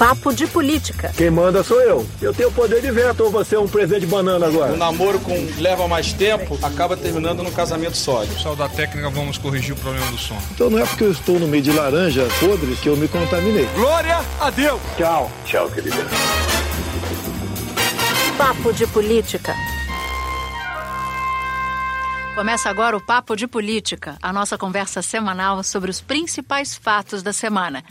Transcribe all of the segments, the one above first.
Papo de Política. Quem manda sou eu. Eu tenho poder de veto ou você é um presente de banana agora? O namoro com leva mais tempo acaba terminando no casamento sólido. Pessoal da técnica, vamos corrigir o problema do som. Então não é porque eu estou no meio de laranja podre que eu me contaminei. Glória a Deus! Tchau. Tchau, querida. Papo de Política. Começa agora o Papo de Política, a nossa conversa semanal sobre os principais fatos da semana.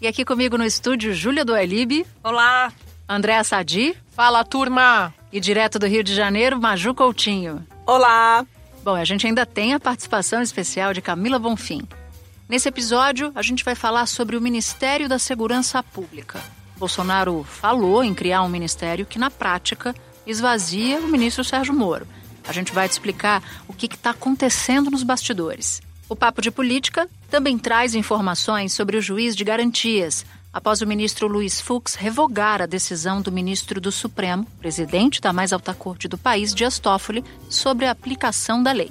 E aqui comigo no estúdio, Júlia do Elibe. Olá. Andréa Sadi. Fala, turma. E direto do Rio de Janeiro, Maju Coutinho. Olá. Bom, a gente ainda tem a participação especial de Camila Bonfim. Nesse episódio, a gente vai falar sobre o Ministério da Segurança Pública. Bolsonaro falou em criar um ministério que, na prática, esvazia o ministro Sérgio Moro. A gente vai te explicar o que está acontecendo nos bastidores. O Papo de Política também traz informações sobre o juiz de garantias, após o ministro Luiz Fux revogar a decisão do ministro do Supremo, presidente da mais alta corte do país, Dias Toffoli, sobre a aplicação da lei.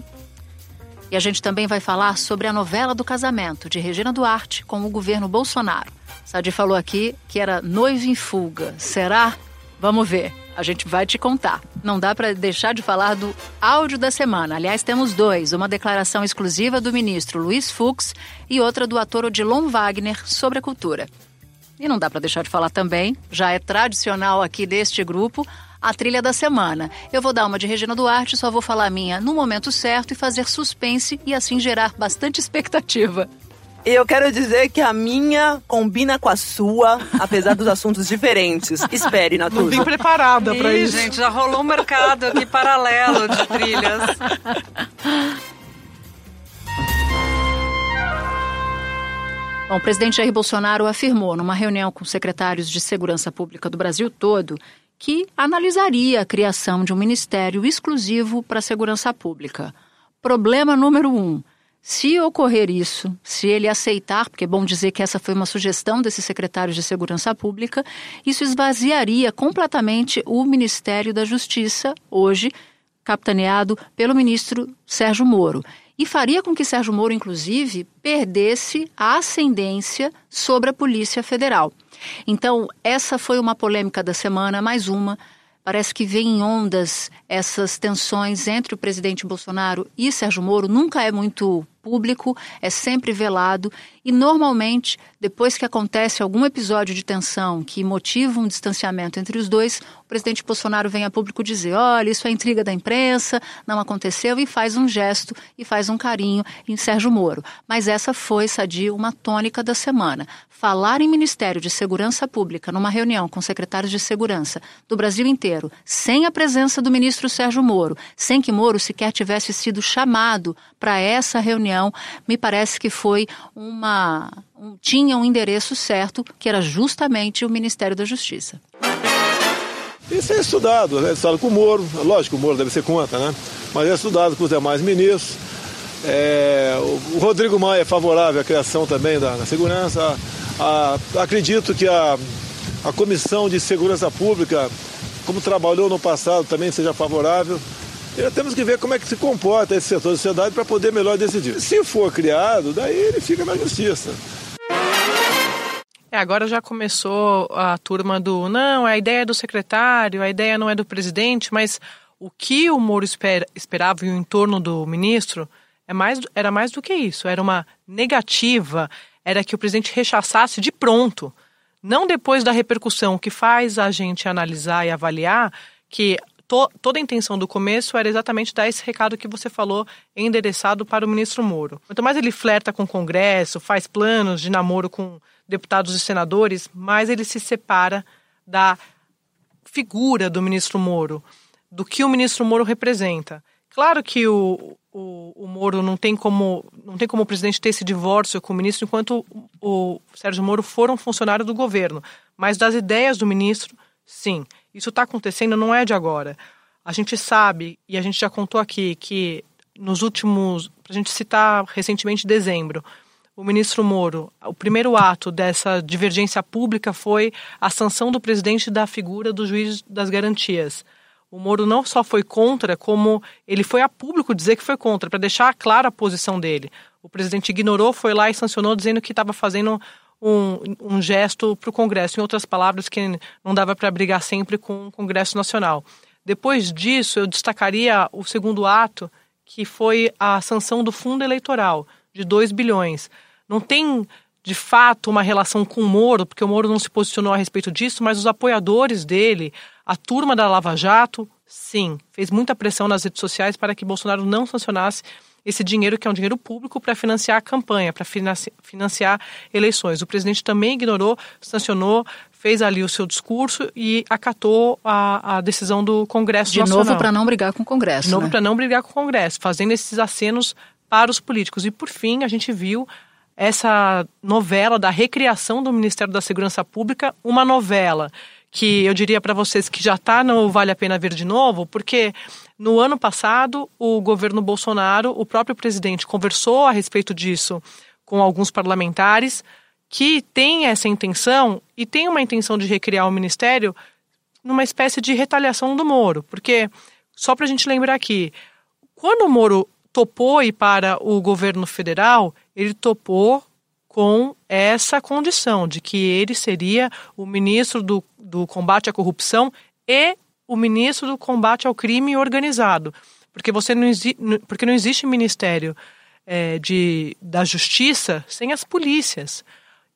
E a gente também vai falar sobre a novela do casamento de Regina Duarte com o governo Bolsonaro. Sadi falou aqui que era noivo em fuga. Será? Vamos ver. A gente vai te contar. Não dá para deixar de falar do áudio da semana. Aliás, temos dois: uma declaração exclusiva do ministro Luiz Fux e outra do ator Odilon Wagner sobre a cultura. E não dá para deixar de falar também, já é tradicional aqui deste grupo, a trilha da semana. Eu vou dar uma de Regina Duarte, só vou falar a minha no momento certo e fazer suspense e assim gerar bastante expectativa. E eu quero dizer que a minha combina com a sua, apesar dos assuntos diferentes. Espere, Naturza. Não vim preparada para isso. gente, já rolou um mercado aqui paralelo de trilhas. Bom, o presidente Jair Bolsonaro afirmou numa reunião com secretários de segurança pública do Brasil todo que analisaria a criação de um ministério exclusivo para a segurança pública. Problema número um: se ocorrer isso, se ele aceitar, porque é bom dizer que essa foi uma sugestão desses secretários de Segurança Pública, isso esvaziaria completamente o Ministério da Justiça, hoje capitaneado pelo ministro Sérgio Moro. E faria com que Sérgio Moro, inclusive, perdesse a ascendência sobre a Polícia Federal. Então, essa foi uma polêmica da semana, mais uma. Parece que vem em ondas essas tensões entre o presidente Bolsonaro e Sérgio Moro. Nunca é muito público, é sempre velado e normalmente, depois que acontece algum episódio de tensão que motiva um distanciamento entre os dois, o presidente Bolsonaro vem a público dizer: olha, isso é intriga da imprensa, não aconteceu, e faz um gesto e faz um carinho em Sérgio Moro. Mas essa foi, Sadi, uma tônica da semana. Falar em Ministério de Segurança Pública numa reunião com secretários de segurança do Brasil inteiro, sem a presença do ministro Sérgio Moro, sem que Moro sequer tivesse sido chamado para essa reunião, me parece que foi uma. Um, tinha um endereço certo, que era justamente o Ministério da Justiça. Isso é estudado, é estudado com o Moro, lógico, o Moro deve ser contra, né? Mas é estudado com os demais ministros. É, o Rodrigo Maia é favorável à criação também da, da segurança. A, acredito que a, a Comissão de Segurança Pública, como trabalhou no passado, também seja favorável. E temos que ver como é que se comporta esse setor da sociedade para poder melhor decidir. Se for criado, daí ele fica na justiça. É, agora já começou a turma do não, a ideia é do secretário, a ideia não é do presidente, mas o que o Moro espera, esperava e o entorno do ministro é mais, era mais do que isso. Era uma negativa, era que o presidente rechaçasse de pronto. Não depois da repercussão, que faz a gente analisar e avaliar que to, toda a intenção do começo era exatamente dar esse recado que você falou endereçado para o ministro Moro. Quanto mais ele flerta com o Congresso, faz planos de namoro com deputados e senadores, mais ele se separa da figura do ministro Moro, do que o ministro Moro representa. Claro que o, o, o, Moro não tem como não tem como o presidente ter esse divórcio com o ministro enquanto o, o Sérgio Moro for um funcionário do governo, mas das ideias do ministro, sim. Isso está acontecendo, não é de agora. A gente sabe e a gente já contou aqui que nos últimos, para a gente citar recentemente dezembro, o ministro Moro, o primeiro ato dessa divergência pública foi a sanção do presidente da figura do juiz das garantias. O Moro não só foi contra, como ele foi a público dizer que foi contra, para deixar clara a posição dele. O presidente ignorou, foi lá e sancionou, dizendo que estava fazendo um, um gesto para o Congresso. Em outras palavras, que não dava para brigar sempre com o Congresso Nacional. Depois disso, eu destacaria o segundo ato, que foi a sanção do fundo eleitoral, de 2 bilhões. Não tem, de fato, uma relação com o Moro, porque o Moro não se posicionou a respeito disso, mas os apoiadores dele, a turma da Lava Jato, sim, fez muita pressão nas redes sociais para que Bolsonaro não sancionasse esse dinheiro que é um dinheiro público para financiar a campanha, para financiar eleições. O presidente também ignorou, sancionou, fez ali o seu discurso e acatou a, a decisão do Congresso De Nacional. novo para não brigar com o Congresso. De novo né? para não brigar com o Congresso, fazendo esses acenos para os políticos. E por fim, a gente viu essa novela da recriação do Ministério da Segurança Pública, uma novela que eu diria para vocês que já está no Vale a Pena Ver de novo, porque no ano passado o governo Bolsonaro, o próprio presidente, conversou a respeito disso com alguns parlamentares que têm essa intenção e tem uma intenção de recriar o ministério numa espécie de retaliação do Moro, porque só para a gente lembrar aqui, quando o Moro topou ir para o governo federal, ele topou com essa condição de que ele seria o ministro do, do combate à corrupção e o ministro do combate ao crime organizado. Porque, você não, porque não existe ministério é, de, da justiça sem as polícias.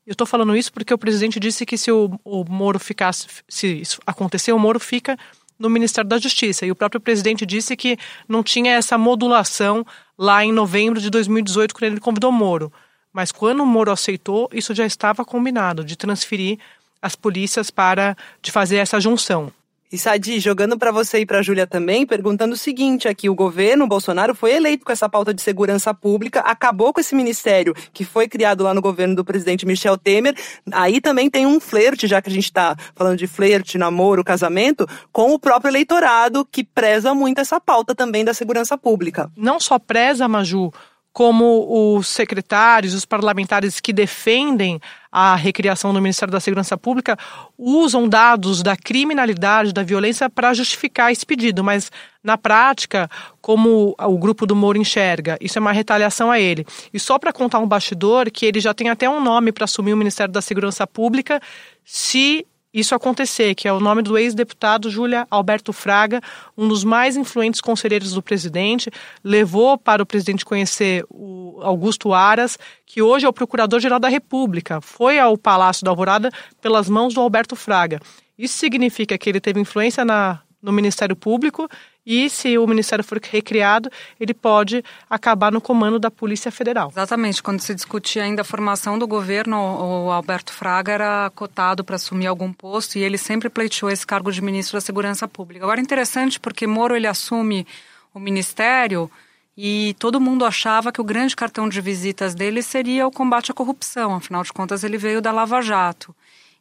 Eu estou falando isso porque o presidente disse que se o, o Moro ficasse, se isso acontecer, o Moro fica no Ministério da Justiça. E o próprio presidente disse que não tinha essa modulação lá em novembro de 2018, quando ele convidou Moro. Mas quando o Moro aceitou, isso já estava combinado, de transferir as polícias para de fazer essa junção. E Sadi, jogando para você e para a Júlia também, perguntando o seguinte aqui, o governo Bolsonaro foi eleito com essa pauta de segurança pública, acabou com esse ministério que foi criado lá no governo do presidente Michel Temer. Aí também tem um flerte, já que a gente está falando de flerte, namoro, casamento, com o próprio eleitorado que preza muito essa pauta também da segurança pública. Não só preza, Maju, como os secretários, os parlamentares que defendem a recriação do Ministério da Segurança Pública usam dados da criminalidade, da violência para justificar esse pedido, mas na prática, como o grupo do Moro enxerga, isso é uma retaliação a ele. E só para contar um bastidor, que ele já tem até um nome para assumir o Ministério da Segurança Pública, se isso acontecer, que é o nome do ex-deputado Júlia Alberto Fraga, um dos mais influentes conselheiros do presidente, levou para o presidente conhecer o Augusto Aras, que hoje é o procurador-geral da República, foi ao Palácio da Alvorada pelas mãos do Alberto Fraga. Isso significa que ele teve influência na, no Ministério Público e se o Ministério for recriado, ele pode acabar no comando da Polícia Federal. Exatamente. Quando se discutia ainda a formação do governo, o Alberto Fraga era cotado para assumir algum posto e ele sempre pleiteou esse cargo de ministro da Segurança Pública. Agora, interessante porque Moro ele assume o ministério e todo mundo achava que o grande cartão de visitas dele seria o combate à corrupção. Afinal de contas, ele veio da Lava Jato.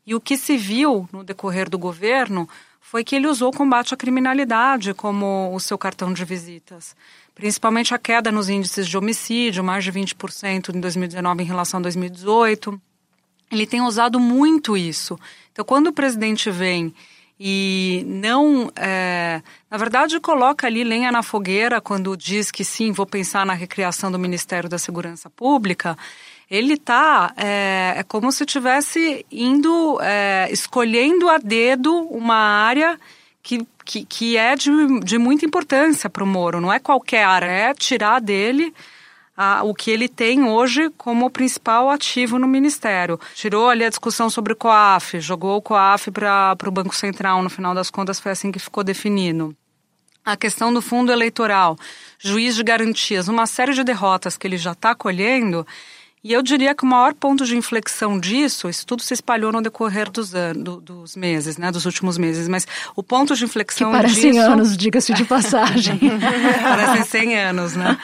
E o que se viu no decorrer do governo foi que ele usou o combate à criminalidade como o seu cartão de visitas. Principalmente a queda nos índices de homicídio, mais de 20% em 2019 em relação a 2018. Ele tem usado muito isso. Então, quando o presidente vem e não, é, na verdade, coloca ali lenha na fogueira quando diz que sim, vou pensar na recriação do Ministério da Segurança Pública, ele está é, é, como se estivesse indo é, escolhendo a dedo uma área que, que, que é de, de muita importância para o Moro. Não é qualquer área, é tirar dele a, o que ele tem hoje como principal ativo no Ministério. Tirou ali a discussão sobre o COAF, jogou o COAF para o Banco Central, no final das contas foi assim que ficou definido. A questão do fundo eleitoral, juiz de garantias, uma série de derrotas que ele já está colhendo e eu diria que o maior ponto de inflexão disso, isso tudo se espalhou no decorrer dos, anos, dos meses, né, dos últimos meses, mas o ponto de inflexão que parecem disso... anos, diga-se de passagem. parecem 100 anos, né?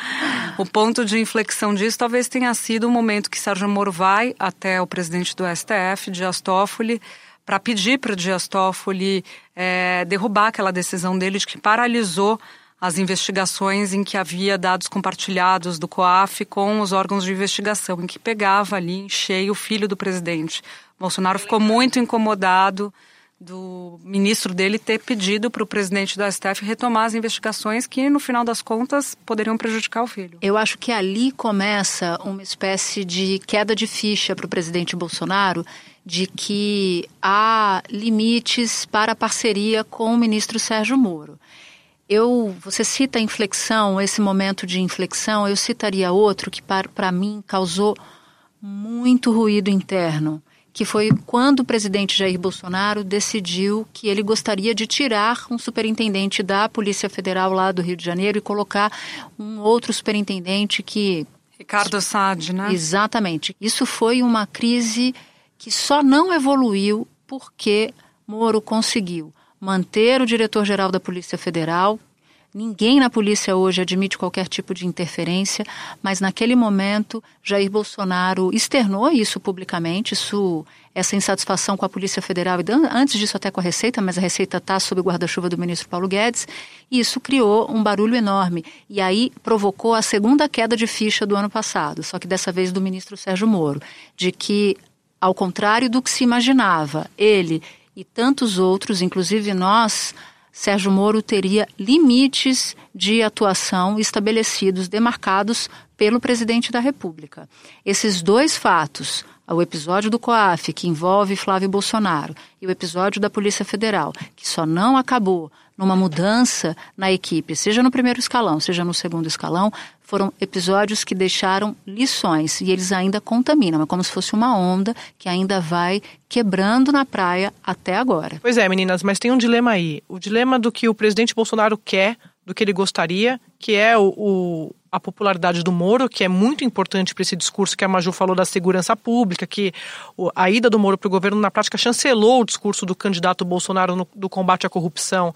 O ponto de inflexão disso talvez tenha sido o momento que Sérgio Moro vai até o presidente do STF, Dias Toffoli, para pedir para o Dias Toffoli é, derrubar aquela decisão dele de que paralisou as investigações em que havia dados compartilhados do COAF com os órgãos de investigação, em que pegava ali em cheio o filho do presidente. Bolsonaro ficou muito incomodado do ministro dele ter pedido para o presidente da STF retomar as investigações que, no final das contas, poderiam prejudicar o filho. Eu acho que ali começa uma espécie de queda de ficha para o presidente Bolsonaro de que há limites para a parceria com o ministro Sérgio Moro. Eu, você cita a inflexão, esse momento de inflexão, eu citaria outro que para mim causou muito ruído interno que foi quando o presidente Jair Bolsonaro decidiu que ele gostaria de tirar um superintendente da Polícia Federal lá do Rio de Janeiro e colocar um outro superintendente que. Ricardo Sade, né? Exatamente. Isso foi uma crise que só não evoluiu porque Moro conseguiu manter o diretor-geral da Polícia Federal, Ninguém na polícia hoje admite qualquer tipo de interferência, mas naquele momento Jair Bolsonaro externou isso publicamente, isso, essa insatisfação com a Polícia Federal e antes disso até com a Receita, mas a Receita está sob o guarda-chuva do ministro Paulo Guedes, e isso criou um barulho enorme. E aí provocou a segunda queda de ficha do ano passado, só que dessa vez do ministro Sérgio Moro, de que ao contrário do que se imaginava, ele e tantos outros, inclusive nós, Sérgio Moro teria limites de atuação estabelecidos, demarcados pelo presidente da República. Esses dois fatos, o episódio do COAF, que envolve Flávio Bolsonaro, e o episódio da Polícia Federal, que só não acabou numa mudança na equipe, seja no primeiro escalão, seja no segundo escalão, foram episódios que deixaram lições e eles ainda contaminam. É como se fosse uma onda que ainda vai quebrando na praia até agora. Pois é, meninas, mas tem um dilema aí. O dilema do que o presidente Bolsonaro quer, do que ele gostaria, que é o, o a popularidade do Moro, que é muito importante para esse discurso que a Maju falou da segurança pública, que a ida do Moro para o governo, na prática, chancelou o discurso do candidato Bolsonaro no, do combate à corrupção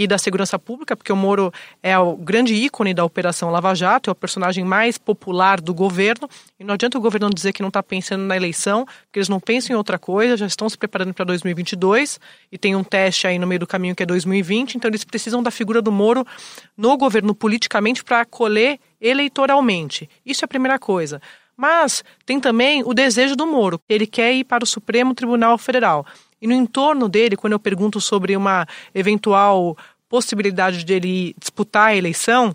e da segurança pública, porque o Moro é o grande ícone da Operação Lava Jato, é o personagem mais popular do governo, e não adianta o governo dizer que não está pensando na eleição, porque eles não pensam em outra coisa, já estão se preparando para 2022, e tem um teste aí no meio do caminho que é 2020, então eles precisam da figura do Moro no governo politicamente para acolher eleitoralmente. Isso é a primeira coisa. Mas tem também o desejo do Moro. Ele quer ir para o Supremo Tribunal Federal. E no entorno dele, quando eu pergunto sobre uma eventual possibilidade de ele disputar a eleição,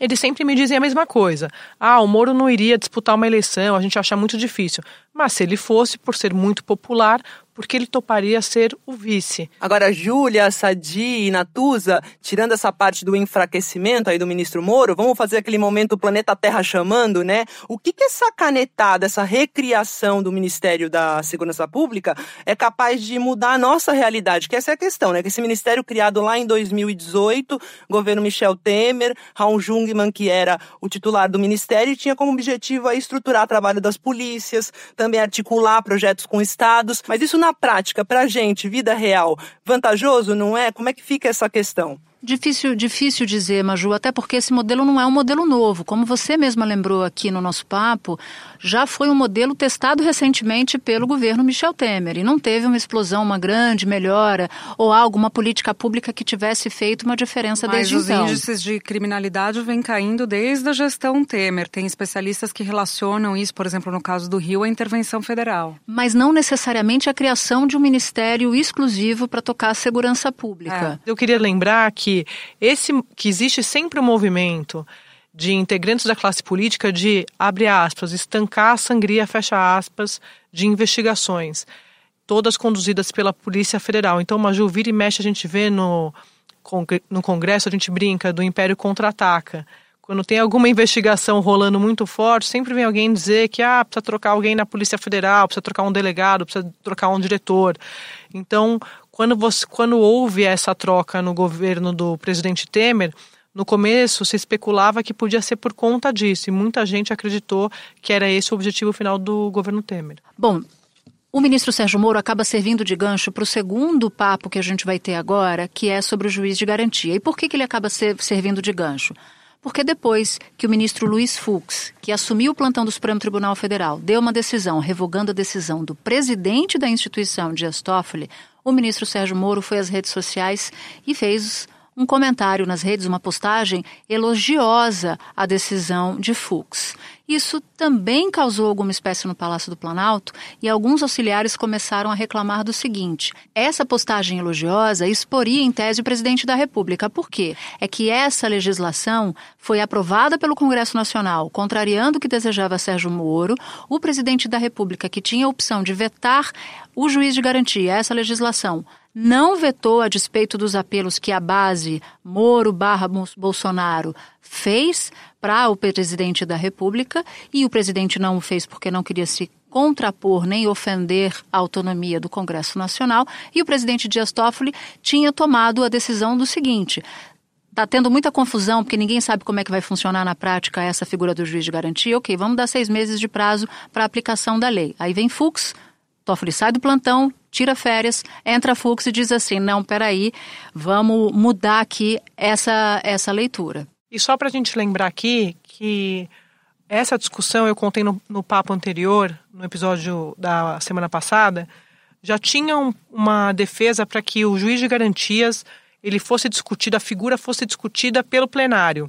eles sempre me dizem a mesma coisa. Ah, o Moro não iria disputar uma eleição, a gente acha muito difícil. Mas se ele fosse, por ser muito popular, porque ele toparia ser o vice. Agora, Júlia, Sadi e Natuza, tirando essa parte do enfraquecimento aí do ministro Moro, vamos fazer aquele momento planeta Terra chamando, né? O que que essa canetada, essa recriação do Ministério da Segurança Pública é capaz de mudar a nossa realidade? Que essa é a questão, né? Que esse ministério criado lá em 2018, governo Michel Temer, Raul Jungmann, que era o titular do ministério, tinha como objetivo a estruturar o trabalho das polícias, também articular projetos com estados, mas isso na prática, para a gente, vida real, vantajoso, não é? Como é que fica essa questão? Difícil, difícil dizer, Maju, até porque esse modelo não é um modelo novo. Como você mesma lembrou aqui no nosso papo, já foi um modelo testado recentemente pelo governo Michel Temer e não teve uma explosão, uma grande melhora ou algo, uma política pública que tivesse feito uma diferença Mas desde os então. os índices de criminalidade vêm caindo desde a gestão Temer. Tem especialistas que relacionam isso, por exemplo, no caso do Rio, à intervenção federal. Mas não necessariamente a criação de um ministério exclusivo para tocar a segurança pública. É. Eu queria lembrar que esse que existe sempre um movimento de integrantes da classe política de, abre aspas, estancar a sangria, fecha aspas, de investigações, todas conduzidas pela Polícia Federal. Então, Maju, vira e mexe, a gente vê no, no Congresso, a gente brinca do Império Contra-Ataca. Quando tem alguma investigação rolando muito forte, sempre vem alguém dizer que ah, precisa trocar alguém na Polícia Federal, precisa trocar um delegado, precisa trocar um diretor. Então, quando, você, quando houve essa troca no governo do presidente Temer, no começo se especulava que podia ser por conta disso, e muita gente acreditou que era esse o objetivo final do governo Temer. Bom, o ministro Sérgio Moro acaba servindo de gancho para o segundo papo que a gente vai ter agora, que é sobre o juiz de garantia. E por que, que ele acaba ser, servindo de gancho? Porque depois que o ministro Luiz Fux, que assumiu o plantão do Supremo Tribunal Federal, deu uma decisão revogando a decisão do presidente da instituição, Dias Toffoli, o ministro Sérgio Moro foi às redes sociais e fez um comentário nas redes, uma postagem elogiosa à decisão de Fux. Isso também causou alguma espécie no Palácio do Planalto e alguns auxiliares começaram a reclamar do seguinte: essa postagem elogiosa exporia em tese o presidente da República. Por quê? É que essa legislação foi aprovada pelo Congresso Nacional, contrariando o que desejava Sérgio Moro. O presidente da República, que tinha a opção de vetar o juiz de garantia, essa legislação, não vetou a despeito dos apelos que a base Moro barra Bolsonaro fez para o presidente da República e o presidente não o fez porque não queria se contrapor nem ofender a autonomia do Congresso Nacional e o presidente Dias Toffoli tinha tomado a decisão do seguinte: Está tendo muita confusão, porque ninguém sabe como é que vai funcionar na prática essa figura do juiz de garantia. Ok, vamos dar seis meses de prazo para aplicação da lei. Aí vem Fux, Toffoli sai do plantão, tira férias, entra Fux e diz assim: não, peraí, vamos mudar aqui essa, essa leitura. E só para a gente lembrar aqui que essa discussão eu contei no, no papo anterior, no episódio da semana passada, já tinha um, uma defesa para que o juiz de garantias ele fosse discutido, a figura fosse discutida pelo plenário.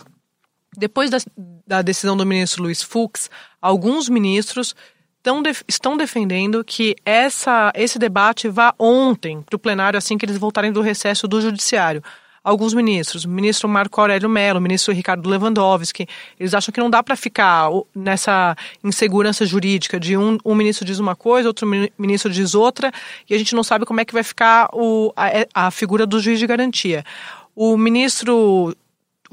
Depois da, da decisão do ministro Luiz Fux, alguns ministros estão, estão defendendo que essa, esse debate vá ontem para o plenário, assim que eles voltarem do recesso do judiciário. Alguns ministros, o ministro Marco Aurélio Mello, o ministro Ricardo Lewandowski, eles acham que não dá para ficar nessa insegurança jurídica de um, um ministro diz uma coisa, outro ministro diz outra, e a gente não sabe como é que vai ficar o, a, a figura do juiz de garantia. O ministro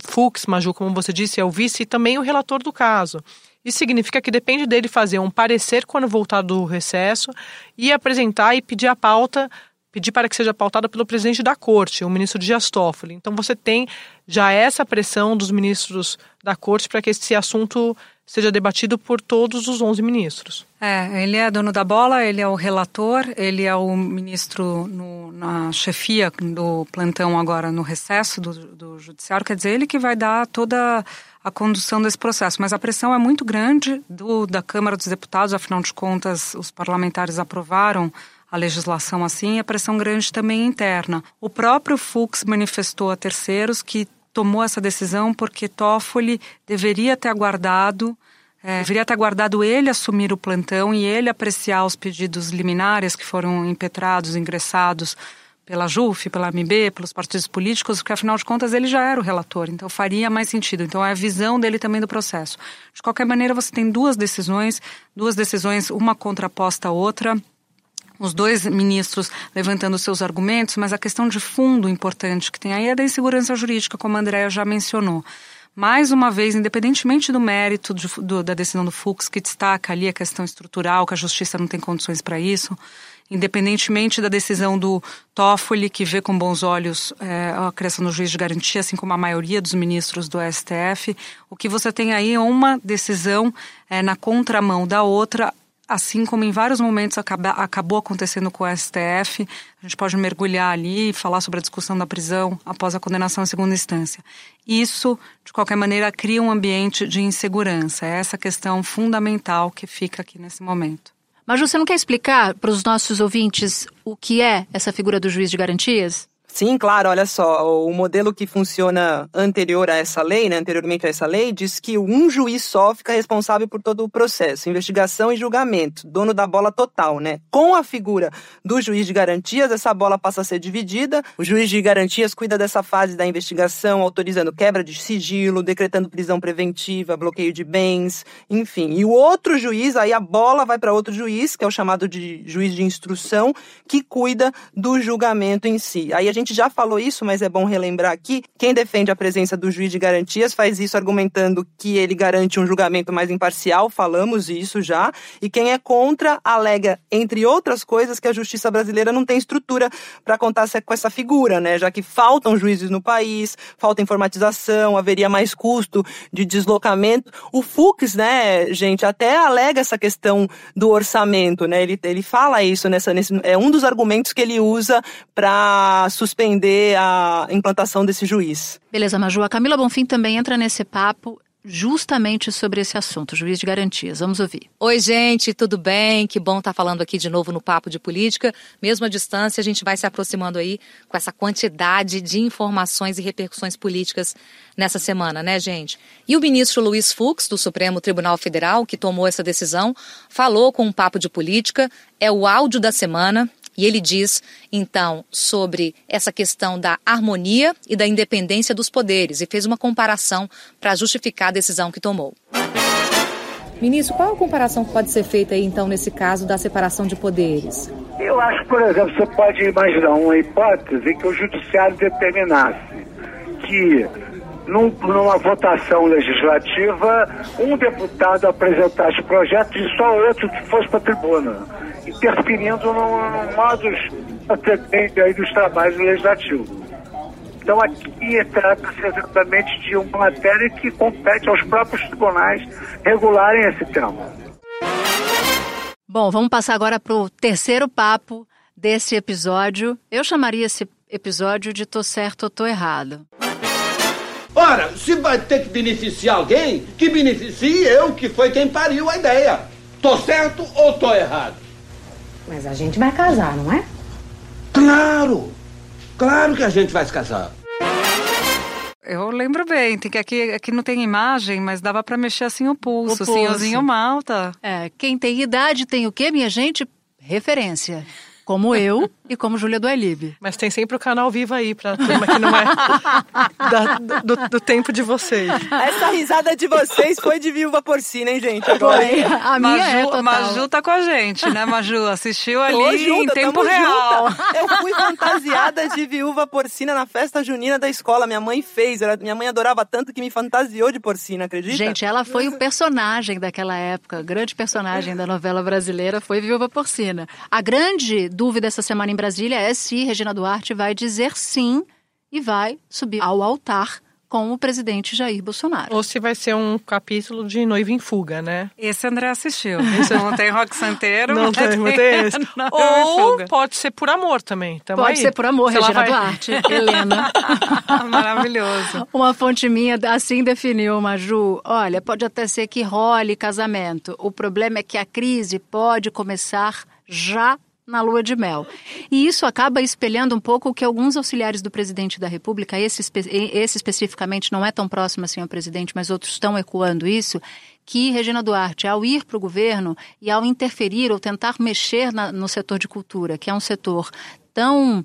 Fux, Maju, como você disse, é o vice e também o relator do caso. Isso significa que depende dele fazer um parecer quando voltar do recesso e apresentar e pedir a pauta, pedir para que seja pautada pelo presidente da corte, o ministro Dias Toffoli. Então você tem já essa pressão dos ministros da corte para que esse assunto seja debatido por todos os 11 ministros. É, ele é dono da bola, ele é o relator, ele é o ministro no, na chefia do plantão agora no recesso do, do judiciário, quer dizer, ele que vai dar toda a condução desse processo. Mas a pressão é muito grande do, da Câmara dos Deputados, afinal de contas, os parlamentares aprovaram a legislação assim, e a pressão grande também interna. O próprio Fux manifestou a terceiros que tomou essa decisão porque Toffoli deveria ter aguardado é, deveria ter aguardado ele assumir o plantão e ele apreciar os pedidos liminares que foram impetrados, ingressados pela JUF, pela MB, pelos partidos políticos, porque afinal de contas ele já era o relator, então faria mais sentido. Então é a visão dele também do processo. De qualquer maneira, você tem duas decisões, duas decisões, uma contraposta à outra. Os dois ministros levantando seus argumentos, mas a questão de fundo importante que tem aí é da insegurança jurídica, como a Andrea já mencionou. Mais uma vez, independentemente do mérito de, do, da decisão do Fux, que destaca ali a questão estrutural, que a justiça não tem condições para isso, independentemente da decisão do Toffoli, que vê com bons olhos é, a criação do juiz de garantia, assim como a maioria dos ministros do STF, o que você tem aí é uma decisão é, na contramão da outra, assim como em vários momentos acaba, acabou acontecendo com o STF, a gente pode mergulhar ali e falar sobre a discussão da prisão após a condenação em segunda instância. Isso, de qualquer maneira, cria um ambiente de insegurança. É essa questão fundamental que fica aqui nesse momento. Mas você não quer explicar para os nossos ouvintes o que é essa figura do juiz de garantias? Sim, claro, olha só, o modelo que funciona anterior a essa lei, né, anteriormente a essa lei, diz que um juiz só fica responsável por todo o processo, investigação e julgamento, dono da bola total, né? Com a figura do juiz de garantias, essa bola passa a ser dividida. O juiz de garantias cuida dessa fase da investigação, autorizando quebra de sigilo, decretando prisão preventiva, bloqueio de bens, enfim. E o outro juiz, aí a bola vai para outro juiz, que é o chamado de juiz de instrução, que cuida do julgamento em si. Aí a gente gente já falou isso, mas é bom relembrar aqui. Quem defende a presença do juiz de garantias faz isso argumentando que ele garante um julgamento mais imparcial, falamos isso já. E quem é contra alega, entre outras coisas, que a justiça brasileira não tem estrutura para contar com essa figura, né? Já que faltam juízes no país, falta informatização, haveria mais custo de deslocamento. O Fux, né, gente, até alega essa questão do orçamento, né? Ele, ele fala isso nessa, nesse, é um dos argumentos que ele usa para suspender a implantação desse juiz. Beleza, Maju. A Camila Bonfim também entra nesse papo justamente sobre esse assunto, juiz de garantias. Vamos ouvir. Oi, gente, tudo bem? Que bom estar tá falando aqui de novo no Papo de Política. Mesmo à distância, a gente vai se aproximando aí com essa quantidade de informações e repercussões políticas nessa semana, né, gente? E o ministro Luiz Fux, do Supremo Tribunal Federal, que tomou essa decisão, falou com um Papo de Política. É o áudio da semana. E ele diz, então, sobre essa questão da harmonia e da independência dos poderes e fez uma comparação para justificar a decisão que tomou. Ministro, qual a comparação que pode ser feita aí, então, nesse caso da separação de poderes? Eu acho, por exemplo, você pode imaginar uma hipótese em que o judiciário determinasse que num, numa votação legislativa, um deputado apresentasse projetos e só outro que fosse para a tribuna interferindo no, no operandi aí dos trabalhos legislativos. Então aqui trata-se exatamente de uma matéria que compete aos próprios tribunais regularem esse tema. Bom, vamos passar agora para o terceiro papo desse episódio. Eu chamaria esse episódio de Tô Certo ou Tô Errado. Ora, se vai ter que beneficiar alguém, que beneficie eu, que foi quem pariu a ideia. Tô certo ou tô errado? Mas a gente vai casar, não é? Claro! Claro que a gente vai se casar. Eu lembro bem, tem que aqui, aqui não tem imagem, mas dava para mexer assim o pulso, o pulso. senhorzinho malta. É, quem tem idade tem o quê, minha gente? Referência como eu e como Júlia do Elib. Mas tem sempre o canal vivo aí pra turma que não é da, do, do, tempo de vocês. Essa risada de vocês foi de viúva porcina, hein, gente? Agora, foi. A minha Maju, é total. Maju tá com a gente, né, Maju? Assistiu ali junta, em tempo real. Junta. Eu fui fantasiada de viúva porcina na festa junina da escola. Minha mãe fez. Minha mãe adorava tanto que me fantasiou de porcina, acredita? Gente, ela foi o personagem daquela época. Grande personagem da novela brasileira foi viúva porcina. A grande dúvida essa semana em Brasília é se Regina Duarte vai dizer sim e vai subir ao altar com o presidente Jair Bolsonaro. Ou se vai ser um capítulo de Noiva em Fuga, né? Esse André assistiu. Esse não tem rock santeiro. Não tem, não tem esse. Ou pode ser por amor também. Tamo pode aí. ser por amor, Se Regina vai... Duarte. Helena. Maravilhoso. Uma fonte minha assim definiu, Maju. Olha, pode até ser que role casamento. O problema é que a crise pode começar já na lua de mel. E isso acaba espelhando um pouco o que alguns auxiliares do presidente da República, esse, esse especificamente não é tão próximo assim ao presidente, mas outros estão ecoando isso, que Regina Duarte, ao ir para o governo e ao interferir ou tentar mexer na, no setor de cultura, que é um setor tão,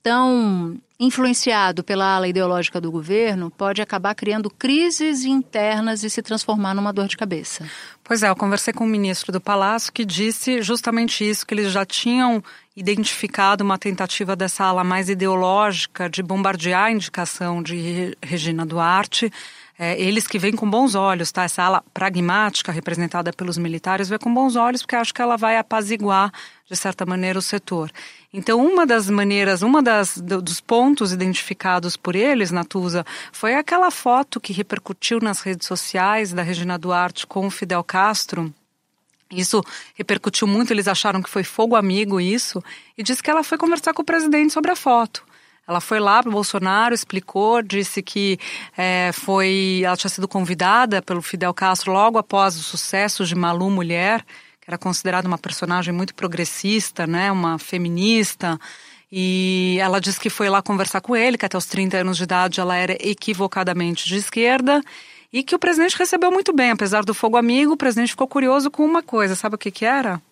tão influenciado pela ala ideológica do governo, pode acabar criando crises internas e se transformar numa dor de cabeça. Pois é, eu conversei com o ministro do Palácio que disse justamente isso, que eles já tinham identificado uma tentativa dessa ala mais ideológica de bombardear a indicação de Regina Duarte. É, eles que veem com bons olhos, tá? Essa ala pragmática representada pelos militares vê com bons olhos porque acho que ela vai apaziguar, de certa maneira, o setor. Então, uma das maneiras, uma das dos pontos identificados por eles, Natuza, foi aquela foto que repercutiu nas redes sociais da Regina Duarte com o Fidel Castro. Isso repercutiu muito, eles acharam que foi fogo amigo isso, e disse que ela foi conversar com o presidente sobre a foto. Ela foi lá para o Bolsonaro, explicou, disse que é, foi, ela tinha sido convidada pelo Fidel Castro logo após o sucesso de Malu Mulher, era considerada uma personagem muito progressista, né, uma feminista. E ela disse que foi lá conversar com ele, que até os 30 anos de idade ela era equivocadamente de esquerda e que o presidente recebeu muito bem. Apesar do fogo amigo, o presidente ficou curioso com uma coisa. Sabe o que, que era?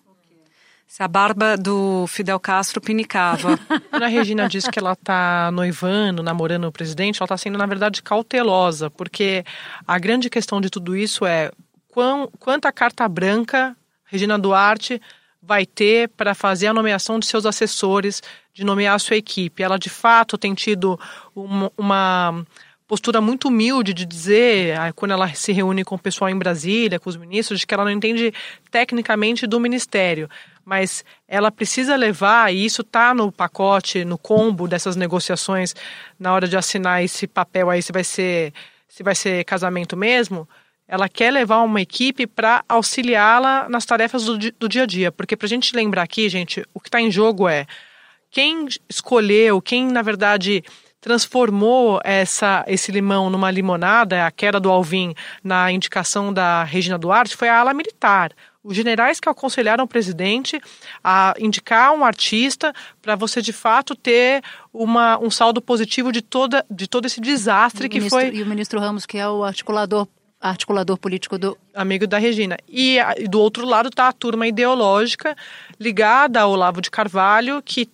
Se a barba do Fidel Castro pinicava. Quando a Regina disse que ela está noivando, namorando o presidente, ela está sendo, na verdade, cautelosa, porque a grande questão de tudo isso é quão, quanta carta branca Regina Duarte vai ter para fazer a nomeação de seus assessores, de nomear a sua equipe. Ela, de fato, tem tido uma, uma postura muito humilde de dizer, quando ela se reúne com o pessoal em Brasília, com os ministros, de que ela não entende tecnicamente do ministério, mas ela precisa levar, e isso está no pacote, no combo dessas negociações, na hora de assinar esse papel aí, se vai ser, se vai ser casamento mesmo, ela quer levar uma equipe para auxiliá-la nas tarefas do, do, dia a dia. Porque para a gente lembrar aqui, gente, o que está em jogo é quem escolheu, quem na verdade transformou essa, esse limão numa limonada, a queda do Alvim na indicação da Regina Duarte, foi a ala militar. Os generais que aconselharam o presidente a indicar um artista para você de fato ter uma, um saldo positivo de, toda, de todo esse desastre que ministro, foi. E o ministro Ramos, que é o articulador articulador político do. Amigo da Regina. E, do outro lado está a turma ideológica ligada ao Olavo de Carvalho, que,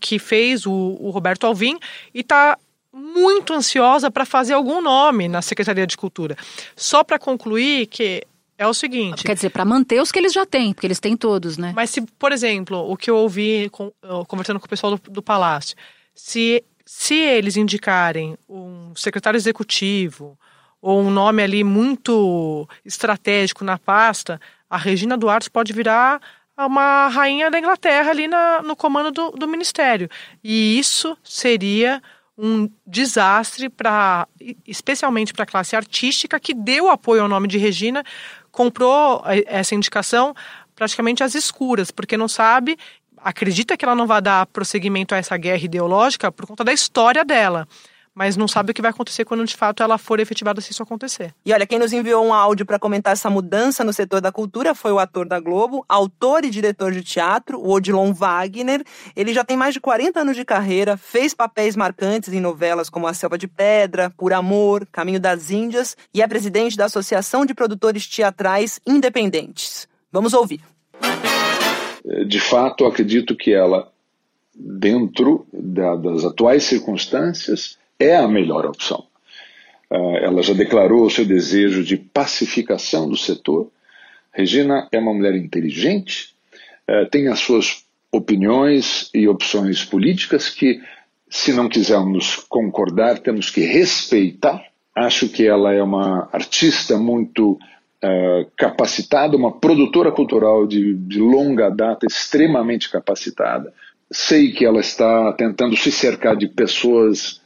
que fez o, o Roberto Alvim e está muito ansiosa para fazer algum nome na Secretaria de Cultura. Só para concluir que é o seguinte. Quer dizer, para manter os que eles já têm, porque eles têm todos, né? Mas se, por exemplo, o que eu ouvi com, conversando com o pessoal do, do Palácio, se, se eles indicarem um secretário executivo, ou um nome ali muito estratégico na pasta, a Regina Duarte pode virar uma rainha da Inglaterra ali na, no comando do, do ministério. E isso seria um desastre para, especialmente para a classe artística que deu apoio ao nome de Regina, comprou essa indicação praticamente às escuras, porque não sabe, acredita que ela não vai dar prosseguimento a essa guerra ideológica por conta da história dela mas não sabe o que vai acontecer quando de fato ela for efetivada se isso acontecer. E olha, quem nos enviou um áudio para comentar essa mudança no setor da cultura foi o ator da Globo, autor e diretor de teatro, o Odilon Wagner. Ele já tem mais de 40 anos de carreira, fez papéis marcantes em novelas como A Selva de Pedra, Por Amor, Caminho das Índias e é presidente da Associação de Produtores Teatrais Independentes. Vamos ouvir. De fato, acredito que ela, dentro da, das atuais circunstâncias, é a melhor opção. Uh, ela já declarou o seu desejo de pacificação do setor. Regina é uma mulher inteligente, uh, tem as suas opiniões e opções políticas que, se não quisermos concordar, temos que respeitar. Acho que ela é uma artista muito uh, capacitada, uma produtora cultural de, de longa data, extremamente capacitada. Sei que ela está tentando se cercar de pessoas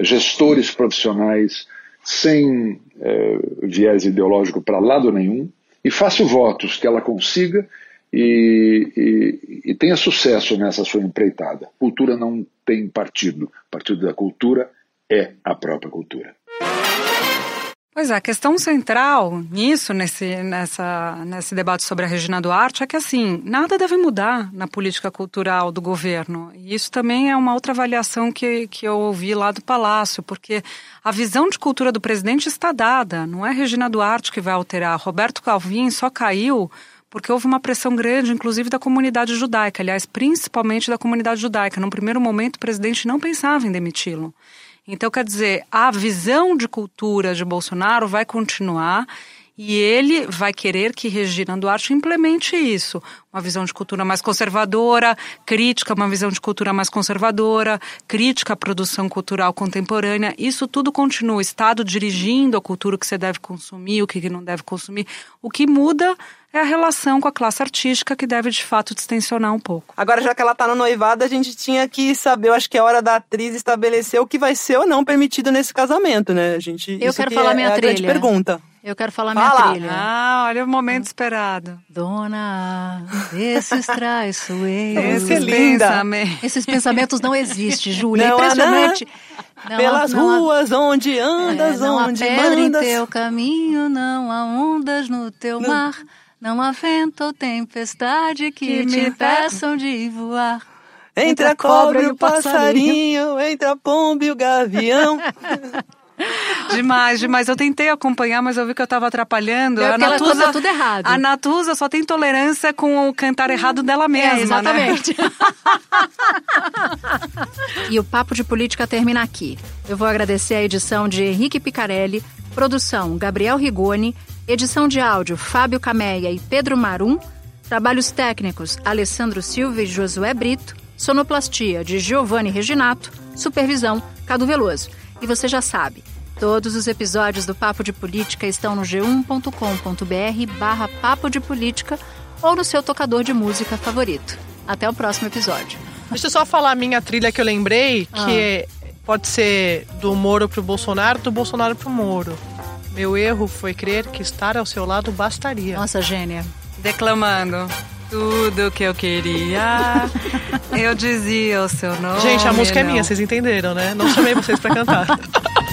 gestores profissionais sem uh, viés ideológico para lado nenhum e faço votos que ela consiga e, e, e, tenha sucesso nessa sua empreitada. Cultura não tem partido. Partido da cultura é a própria cultura. Pois é, a questão central nisso, nesse, nessa, nesse debate sobre a Regina Duarte, é que assim, nada deve mudar na política cultural do governo. E isso também é uma outra avaliação que, que eu ouvi lá do Palácio, porque a visão de cultura do presidente está dada, não é Regina Duarte que vai alterar. Roberto Calvin só caiu porque houve uma pressão grande, inclusive da comunidade judaica, aliás, principalmente da comunidade judaica. Num primeiro momento, o presidente não pensava em demiti-lo. Então, quer dizer, a visão de cultura de Bolsonaro vai continuar e ele vai querer que Regina Duarte implemente isso. Uma visão de cultura mais conservadora, crítica, uma visão de cultura mais conservadora, crítica à produção cultural contemporânea. Isso tudo continua. O Estado dirigindo a cultura, o que você deve consumir, o que não deve consumir. O que muda é a relação com a classe artística que deve de fato distensionar um pouco. Agora, já que ela está no noivado, a gente tinha que saber, eu acho que é hora da atriz estabelecer o que vai ser ou não permitido nesse casamento, né? A gente, eu quero falar é, minha é trilha. Pergunta. Eu quero falar Fala. minha trilha. Ah, olha o momento esperado. Dona, esses traiçoeiros. Esse é linda. Esses pensamentos não existem, Júlia. É Não há impressionante. Não há- Pelas não há- ruas onde andas, É, não há onde pedra mandas. em teu caminho, não há ondas no teu mar, não há vento ou tempestade que, Que te me impeçam de voar. Entre a cobra e o passarinho, entre a pomba e o gavião. Demais, demais. Eu tentei acompanhar, mas eu vi que eu estava atrapalhando. É porque ela conta tudo errado. A Natuza só tem tolerância com o cantar errado dela mesma, É, exatamente. né? e o Papo de Política termina aqui. Eu vou agradecer a edição de Henrique Picarelli, produção Gabriel Rigoni, edição de áudio Fábio Cameia e Pedro Marum, trabalhos técnicos Alessandro Silva e Josué Brito, sonoplastia de Giovanni Reginato, supervisão Cadu Veloso. E você já sabe, todos os episódios do Papo de Política estão no g1.com.br barra Papo de Política ou no seu tocador de música favorito. Até o próximo episódio. Deixa eu só falar a minha trilha que eu lembrei, que pode ser do Moro pro Bolsonaro, do Bolsonaro pro Moro. Meu erro foi crer que estar ao seu lado bastaria. Nossa, gênia. Declamando. Tudo que eu queria, eu dizia o seu nome. Gente, a música é não. minha, vocês entenderam, né? Não chamei vocês pra cantar.